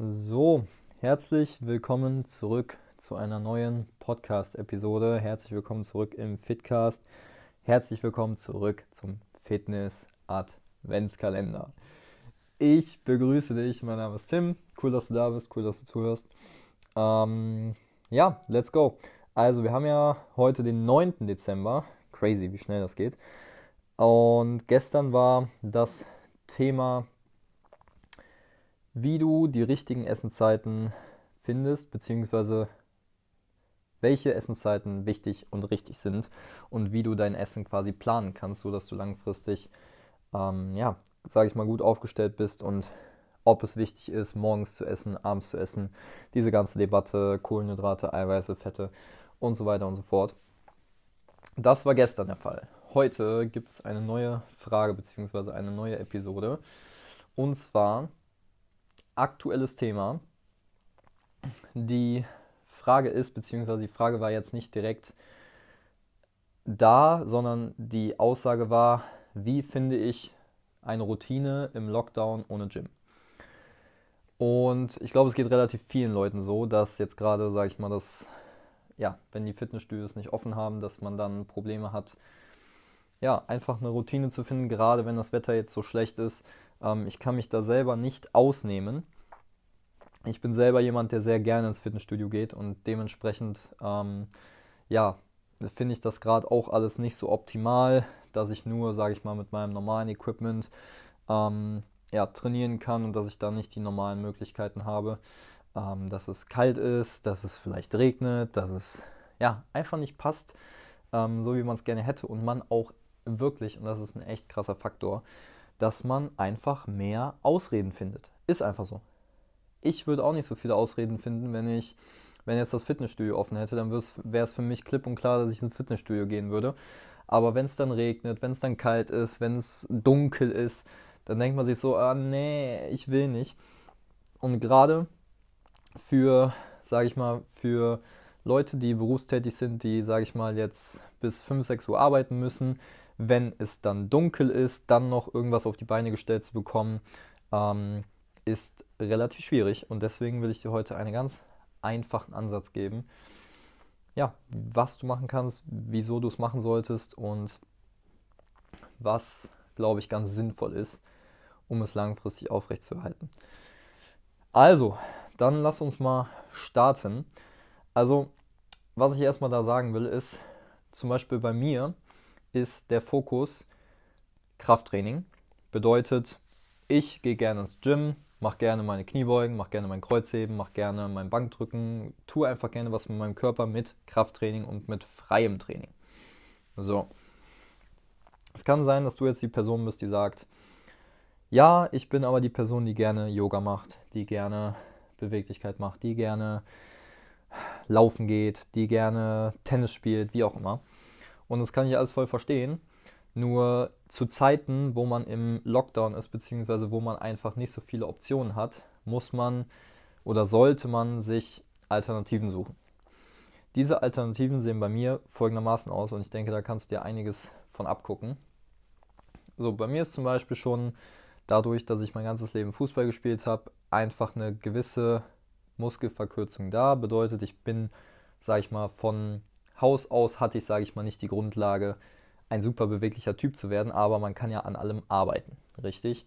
So, herzlich willkommen zurück zu einer neuen Podcast-Episode. Herzlich willkommen zurück im Fitcast. Herzlich willkommen zurück zum Fitness Adventskalender. Ich begrüße dich, mein Name ist Tim. Cool, dass du da bist, cool, dass du zuhörst. Ähm, ja, let's go. Also, wir haben ja heute den 9. Dezember. Crazy, wie schnell das geht. Und gestern war das Thema wie du die richtigen Essenszeiten findest, beziehungsweise welche Essenszeiten wichtig und richtig sind und wie du dein Essen quasi planen kannst, sodass du langfristig, ähm, ja, sage ich mal, gut aufgestellt bist und ob es wichtig ist, morgens zu essen, abends zu essen, diese ganze Debatte, Kohlenhydrate, Eiweiße, Fette und so weiter und so fort. Das war gestern der Fall. Heute gibt es eine neue Frage bzw. eine neue Episode. Und zwar aktuelles Thema. Die Frage ist, beziehungsweise die Frage war jetzt nicht direkt da, sondern die Aussage war, wie finde ich eine Routine im Lockdown ohne Gym? Und ich glaube, es geht relativ vielen Leuten so, dass jetzt gerade, sage ich mal, dass, ja, wenn die Fitnessstudios nicht offen haben, dass man dann Probleme hat, ja, einfach eine Routine zu finden, gerade wenn das Wetter jetzt so schlecht ist. Ähm, ich kann mich da selber nicht ausnehmen. Ich bin selber jemand, der sehr gerne ins Fitnessstudio geht und dementsprechend, ähm, ja, finde ich das gerade auch alles nicht so optimal, dass ich nur, sage ich mal, mit meinem normalen Equipment ähm, ja, trainieren kann und dass ich da nicht die normalen Möglichkeiten habe, ähm, dass es kalt ist, dass es vielleicht regnet, dass es ja einfach nicht passt, ähm, so wie man es gerne hätte und man auch wirklich, und das ist ein echt krasser Faktor, dass man einfach mehr Ausreden findet. Ist einfach so. Ich würde auch nicht so viele Ausreden finden, wenn ich, wenn jetzt das Fitnessstudio offen hätte, dann wäre es für mich klipp und klar, dass ich ins Fitnessstudio gehen würde. Aber wenn es dann regnet, wenn es dann kalt ist, wenn es dunkel ist, dann denkt man sich so, ah nee, ich will nicht. Und gerade für, sage ich mal, für Leute, die berufstätig sind, die, sage ich mal, jetzt bis 5, 6 Uhr arbeiten müssen, wenn es dann dunkel ist, dann noch irgendwas auf die Beine gestellt zu bekommen, ähm, ist relativ schwierig. Und deswegen will ich dir heute einen ganz einfachen Ansatz geben. Ja, was du machen kannst, wieso du es machen solltest und was, glaube ich, ganz sinnvoll ist, um es langfristig aufrechtzuerhalten. Also, dann lass uns mal starten. Also, was ich erstmal da sagen will, ist, zum Beispiel bei mir ist der Fokus Krafttraining. Bedeutet, ich gehe gerne ins Gym, mache gerne meine Kniebeugen, mache gerne mein Kreuzheben, mache gerne mein Bankdrücken, tue einfach gerne was mit meinem Körper mit Krafttraining und mit freiem Training. So. Es kann sein, dass du jetzt die Person bist, die sagt, ja, ich bin aber die Person, die gerne Yoga macht, die gerne Beweglichkeit macht, die gerne laufen geht, die gerne Tennis spielt, wie auch immer. Und das kann ich alles voll verstehen. Nur zu Zeiten, wo man im Lockdown ist, beziehungsweise wo man einfach nicht so viele Optionen hat, muss man oder sollte man sich Alternativen suchen. Diese Alternativen sehen bei mir folgendermaßen aus und ich denke, da kannst du dir einiges von abgucken. So, bei mir ist zum Beispiel schon dadurch, dass ich mein ganzes Leben Fußball gespielt habe, einfach eine gewisse Muskelverkürzung da. Bedeutet, ich bin, sag ich mal, von Haus aus hatte ich, sage ich mal, nicht die Grundlage, ein super beweglicher Typ zu werden, aber man kann ja an allem arbeiten, richtig?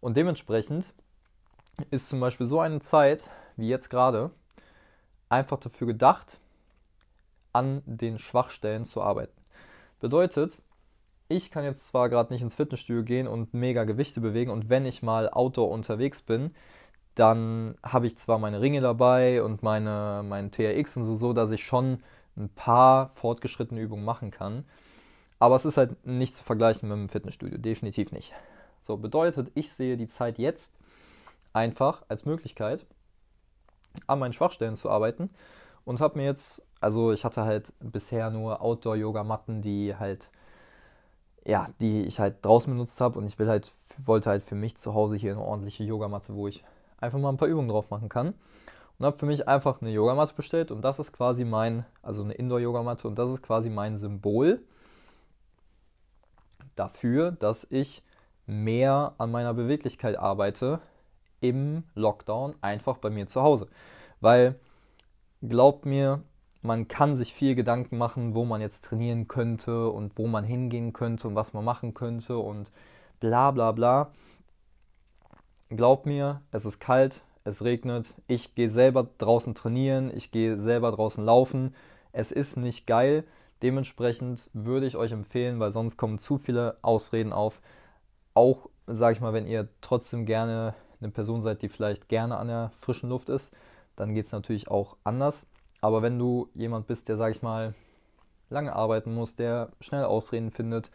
Und dementsprechend ist zum Beispiel so eine Zeit wie jetzt gerade einfach dafür gedacht, an den Schwachstellen zu arbeiten. Bedeutet, ich kann jetzt zwar gerade nicht ins Fitnessstudio gehen und mega Gewichte bewegen und wenn ich mal Outdoor unterwegs bin, dann habe ich zwar meine Ringe dabei und meine, mein TRX und so, so, dass ich schon ein paar fortgeschrittene Übungen machen kann. Aber es ist halt nicht zu vergleichen mit dem Fitnessstudio, definitiv nicht. So bedeutet, ich sehe die Zeit jetzt einfach als Möglichkeit, an meinen Schwachstellen zu arbeiten und habe mir jetzt, also ich hatte halt bisher nur Outdoor-Yoga-Matten, die halt, ja, die ich halt draußen benutzt habe und ich will halt, wollte halt für mich zu Hause hier eine ordentliche Yogamatte, wo ich einfach mal ein paar Übungen drauf machen kann und habe für mich einfach eine Yogamatte bestellt und das ist quasi mein, also eine Indoor-Yogamatte und das ist quasi mein Symbol dafür, dass ich mehr an meiner Beweglichkeit arbeite im Lockdown einfach bei mir zu Hause. Weil, glaubt mir, man kann sich viel Gedanken machen, wo man jetzt trainieren könnte und wo man hingehen könnte und was man machen könnte und bla bla bla. Glaubt mir, es ist kalt, es regnet, ich gehe selber draußen trainieren, ich gehe selber draußen laufen. Es ist nicht geil. Dementsprechend würde ich euch empfehlen, weil sonst kommen zu viele Ausreden auf. Auch, sage ich mal, wenn ihr trotzdem gerne eine Person seid, die vielleicht gerne an der frischen Luft ist, dann geht es natürlich auch anders. Aber wenn du jemand bist, der, sage ich mal, lange arbeiten muss, der schnell Ausreden findet,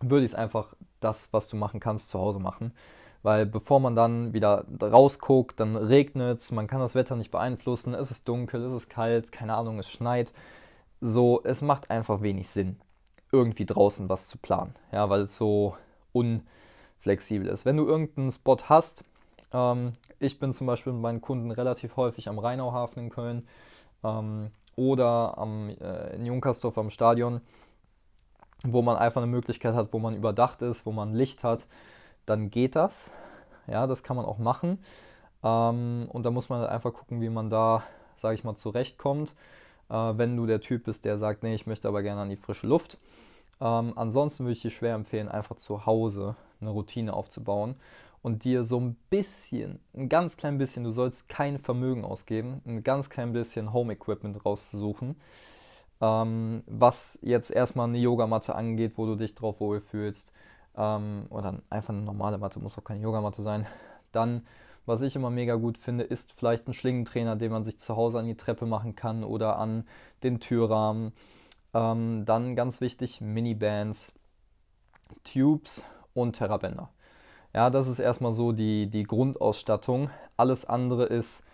würde ich es einfach das, was du machen kannst, zu Hause machen. Weil bevor man dann wieder rausguckt, dann regnet es, man kann das Wetter nicht beeinflussen, es ist dunkel, es ist kalt, keine Ahnung, es schneit. So, es macht einfach wenig Sinn, irgendwie draußen was zu planen. Ja, weil es so unflexibel ist. Wenn du irgendeinen Spot hast, ähm, ich bin zum Beispiel mit meinen Kunden relativ häufig am Rheinauhafen in Köln ähm, oder am, äh, in Junkersdorf am Stadion, wo man einfach eine Möglichkeit hat, wo man überdacht ist, wo man Licht hat, dann geht das. Ja, das kann man auch machen. Ähm, und da muss man halt einfach gucken, wie man da, sage ich mal, zurechtkommt. Äh, wenn du der Typ bist, der sagt, nee, ich möchte aber gerne an die frische Luft. Ähm, ansonsten würde ich dir schwer empfehlen, einfach zu Hause eine Routine aufzubauen und dir so ein bisschen, ein ganz klein bisschen, du sollst kein Vermögen ausgeben, ein ganz klein bisschen Home Equipment rauszusuchen, ähm, was jetzt erstmal eine Yogamatte angeht, wo du dich drauf wohlfühlst, ähm, oder einfach eine normale Matte, muss auch keine Yogamatte sein. Dann, was ich immer mega gut finde, ist vielleicht ein Schlingentrainer, den man sich zu Hause an die Treppe machen kann oder an den Türrahmen. Ähm, dann ganz wichtig, Mini-Bands, Tubes und Terrabänder. Ja, das ist erstmal so die, die Grundausstattung. Alles andere ist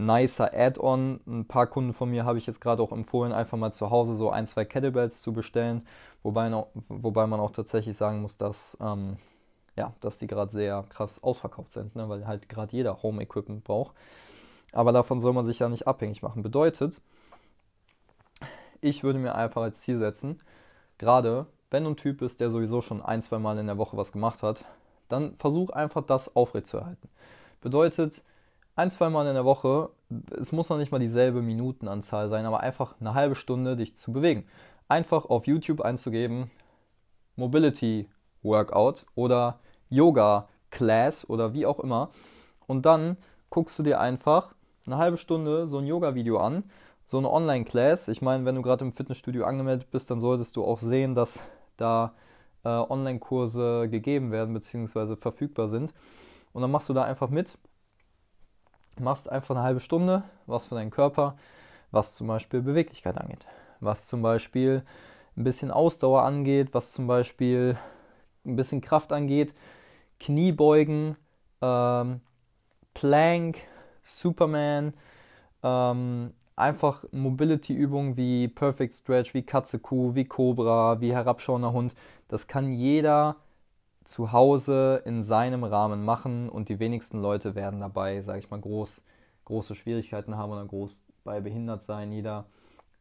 nicer Add-on. Ein paar Kunden von mir habe ich jetzt gerade auch empfohlen, einfach mal zu Hause so ein, zwei Kettlebells zu bestellen. Wobei, noch, wobei man auch tatsächlich sagen muss, dass, ähm, ja, dass die gerade sehr krass ausverkauft sind, ne? weil halt gerade jeder Home-Equipment braucht. Aber davon soll man sich ja nicht abhängig machen. Bedeutet, ich würde mir einfach als Ziel setzen, gerade wenn du ein Typ bist, der sowieso schon ein, zwei Mal in der Woche was gemacht hat, dann versuch einfach das aufrechtzuerhalten. Bedeutet, ein, zwei Mal in der Woche, es muss noch nicht mal dieselbe Minutenanzahl sein, aber einfach eine halbe Stunde dich zu bewegen. Einfach auf YouTube einzugeben, Mobility Workout oder Yoga Class oder wie auch immer. Und dann guckst du dir einfach eine halbe Stunde so ein Yoga-Video an, so eine Online-Class. Ich meine, wenn du gerade im Fitnessstudio angemeldet bist, dann solltest du auch sehen, dass da äh, Online-Kurse gegeben werden bzw. verfügbar sind. Und dann machst du da einfach mit, machst einfach eine halbe Stunde was für deinen Körper, was zum Beispiel Beweglichkeit angeht, was zum Beispiel ein bisschen Ausdauer angeht, was zum Beispiel ein bisschen Kraft angeht, Kniebeugen, ähm, Plank, Superman, ähm, einfach Mobility-Übungen wie Perfect Stretch, wie Katze-Kuh, wie Cobra, wie herabschauender Hund. Das kann jeder zu Hause in seinem Rahmen machen und die wenigsten Leute werden dabei, sage ich mal, groß, große Schwierigkeiten haben oder groß bei behindert sein. Jeder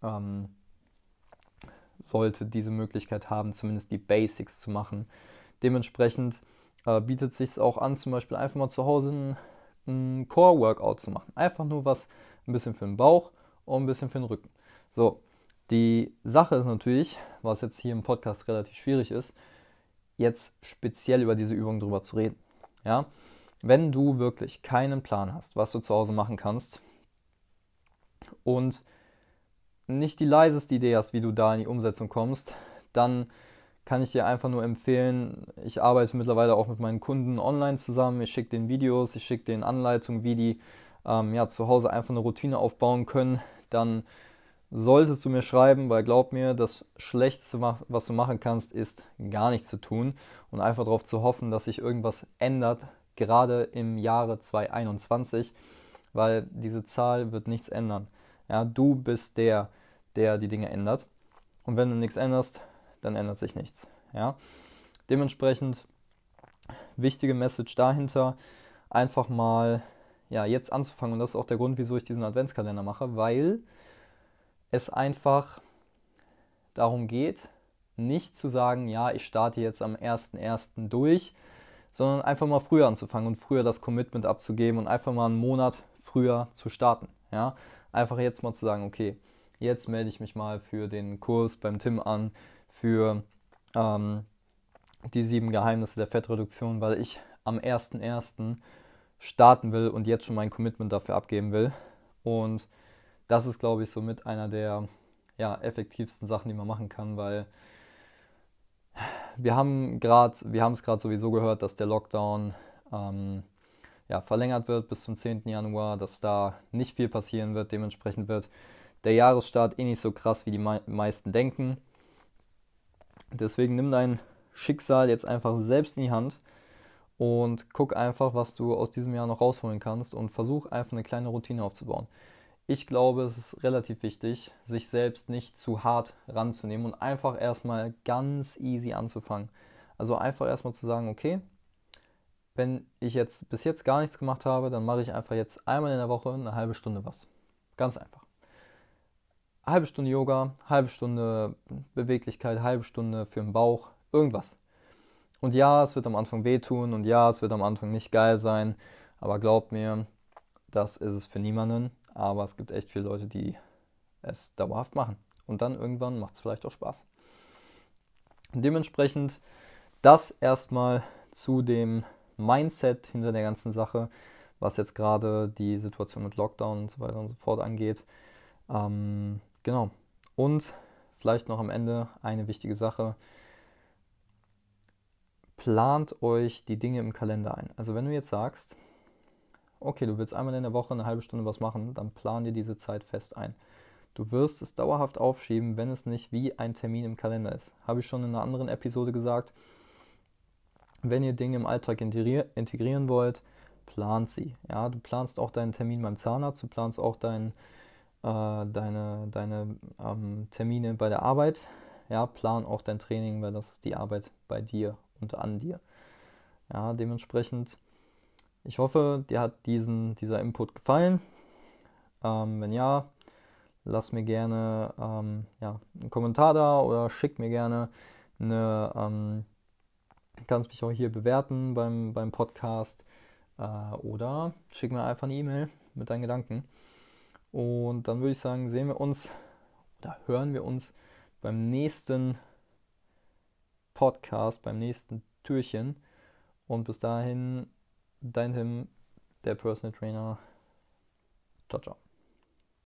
ähm, sollte diese Möglichkeit haben, zumindest die Basics zu machen. Dementsprechend äh, bietet sich auch an, zum Beispiel einfach mal zu Hause ein, ein Core-Workout zu machen. Einfach nur was ein bisschen für den Bauch und ein bisschen für den Rücken. So, die Sache ist natürlich, was jetzt hier im Podcast relativ schwierig ist, jetzt speziell über diese Übung drüber zu reden. Ja? Wenn du wirklich keinen Plan hast, was du zu Hause machen kannst und nicht die leiseste Idee hast, wie du da in die Umsetzung kommst, dann kann ich dir einfach nur empfehlen, ich arbeite mittlerweile auch mit meinen Kunden online zusammen, ich schicke den Videos, ich schicke den Anleitungen, wie die ähm, ja, zu Hause einfach eine Routine aufbauen können, dann solltest du mir schreiben, weil glaub mir, das Schlechteste, was du machen kannst, ist gar nichts zu tun und einfach darauf zu hoffen, dass sich irgendwas ändert, gerade im Jahre 2021, weil diese Zahl wird nichts ändern. Ja, du bist der, der die Dinge ändert. Und wenn du nichts änderst, dann ändert sich nichts. Ja? Dementsprechend wichtige Message dahinter, einfach mal ja, jetzt anzufangen. Und das ist auch der Grund, wieso ich diesen Adventskalender mache, weil es einfach darum geht, nicht zu sagen, ja, ich starte jetzt am 1.1. durch, sondern einfach mal früher anzufangen und früher das Commitment abzugeben und einfach mal einen Monat früher zu starten. Ja? Einfach jetzt mal zu sagen, okay, jetzt melde ich mich mal für den Kurs beim Tim an, für ähm, die sieben Geheimnisse der Fettreduktion, weil ich am 1.1. starten will und jetzt schon mein Commitment dafür abgeben will. Und das ist, glaube ich, somit einer der ja, effektivsten Sachen, die man machen kann, weil wir haben gerade, wir haben es gerade sowieso gehört, dass der Lockdown ähm, ja, verlängert wird bis zum 10. Januar, dass da nicht viel passieren wird. Dementsprechend wird der Jahresstart eh nicht so krass, wie die meisten denken. Deswegen nimm dein Schicksal jetzt einfach selbst in die Hand und guck einfach, was du aus diesem Jahr noch rausholen kannst und versuch einfach eine kleine Routine aufzubauen. Ich glaube, es ist relativ wichtig, sich selbst nicht zu hart ranzunehmen und einfach erstmal ganz easy anzufangen. Also einfach erstmal zu sagen, okay, wenn ich jetzt bis jetzt gar nichts gemacht habe, dann mache ich einfach jetzt einmal in der Woche eine halbe Stunde was. Ganz einfach. Halbe Stunde Yoga, halbe Stunde Beweglichkeit, halbe Stunde für den Bauch, irgendwas. Und ja, es wird am Anfang wehtun und ja, es wird am Anfang nicht geil sein, aber glaubt mir, das ist es für niemanden. Aber es gibt echt viele Leute, die es dauerhaft machen. Und dann irgendwann macht es vielleicht auch Spaß. dementsprechend das erstmal zu dem Mindset hinter der ganzen Sache, was jetzt gerade die Situation mit Lockdown und so weiter und so fort angeht. Ähm, genau. Und vielleicht noch am Ende eine wichtige Sache. Plant euch die Dinge im Kalender ein. Also wenn du jetzt sagst, okay, du willst einmal in der Woche eine halbe Stunde was machen, dann plan dir diese Zeit fest ein. Du wirst es dauerhaft aufschieben, wenn es nicht wie ein Termin im Kalender ist. Habe ich schon in einer anderen Episode gesagt. Wenn ihr Dinge im Alltag integrieren wollt, plant sie. Ja, du planst auch deinen Termin beim Zahnarzt, du planst auch dein, äh, deine, deine ähm, Termine bei der Arbeit. Ja, plan auch dein Training, weil das ist die Arbeit bei dir und an dir. Ja, dementsprechend, ich hoffe, dir hat diesen, dieser Input gefallen. Ähm, wenn ja, lass mir gerne ähm, ja, einen Kommentar da oder schick mir gerne eine ähm, kannst mich auch hier bewerten beim, beim Podcast äh, oder schick mir einfach eine E-Mail mit deinen Gedanken. Und dann würde ich sagen, sehen wir uns oder hören wir uns beim nächsten Podcast, beim nächsten Türchen. Und bis dahin, dein Tim, der Personal Trainer. Ciao, ciao.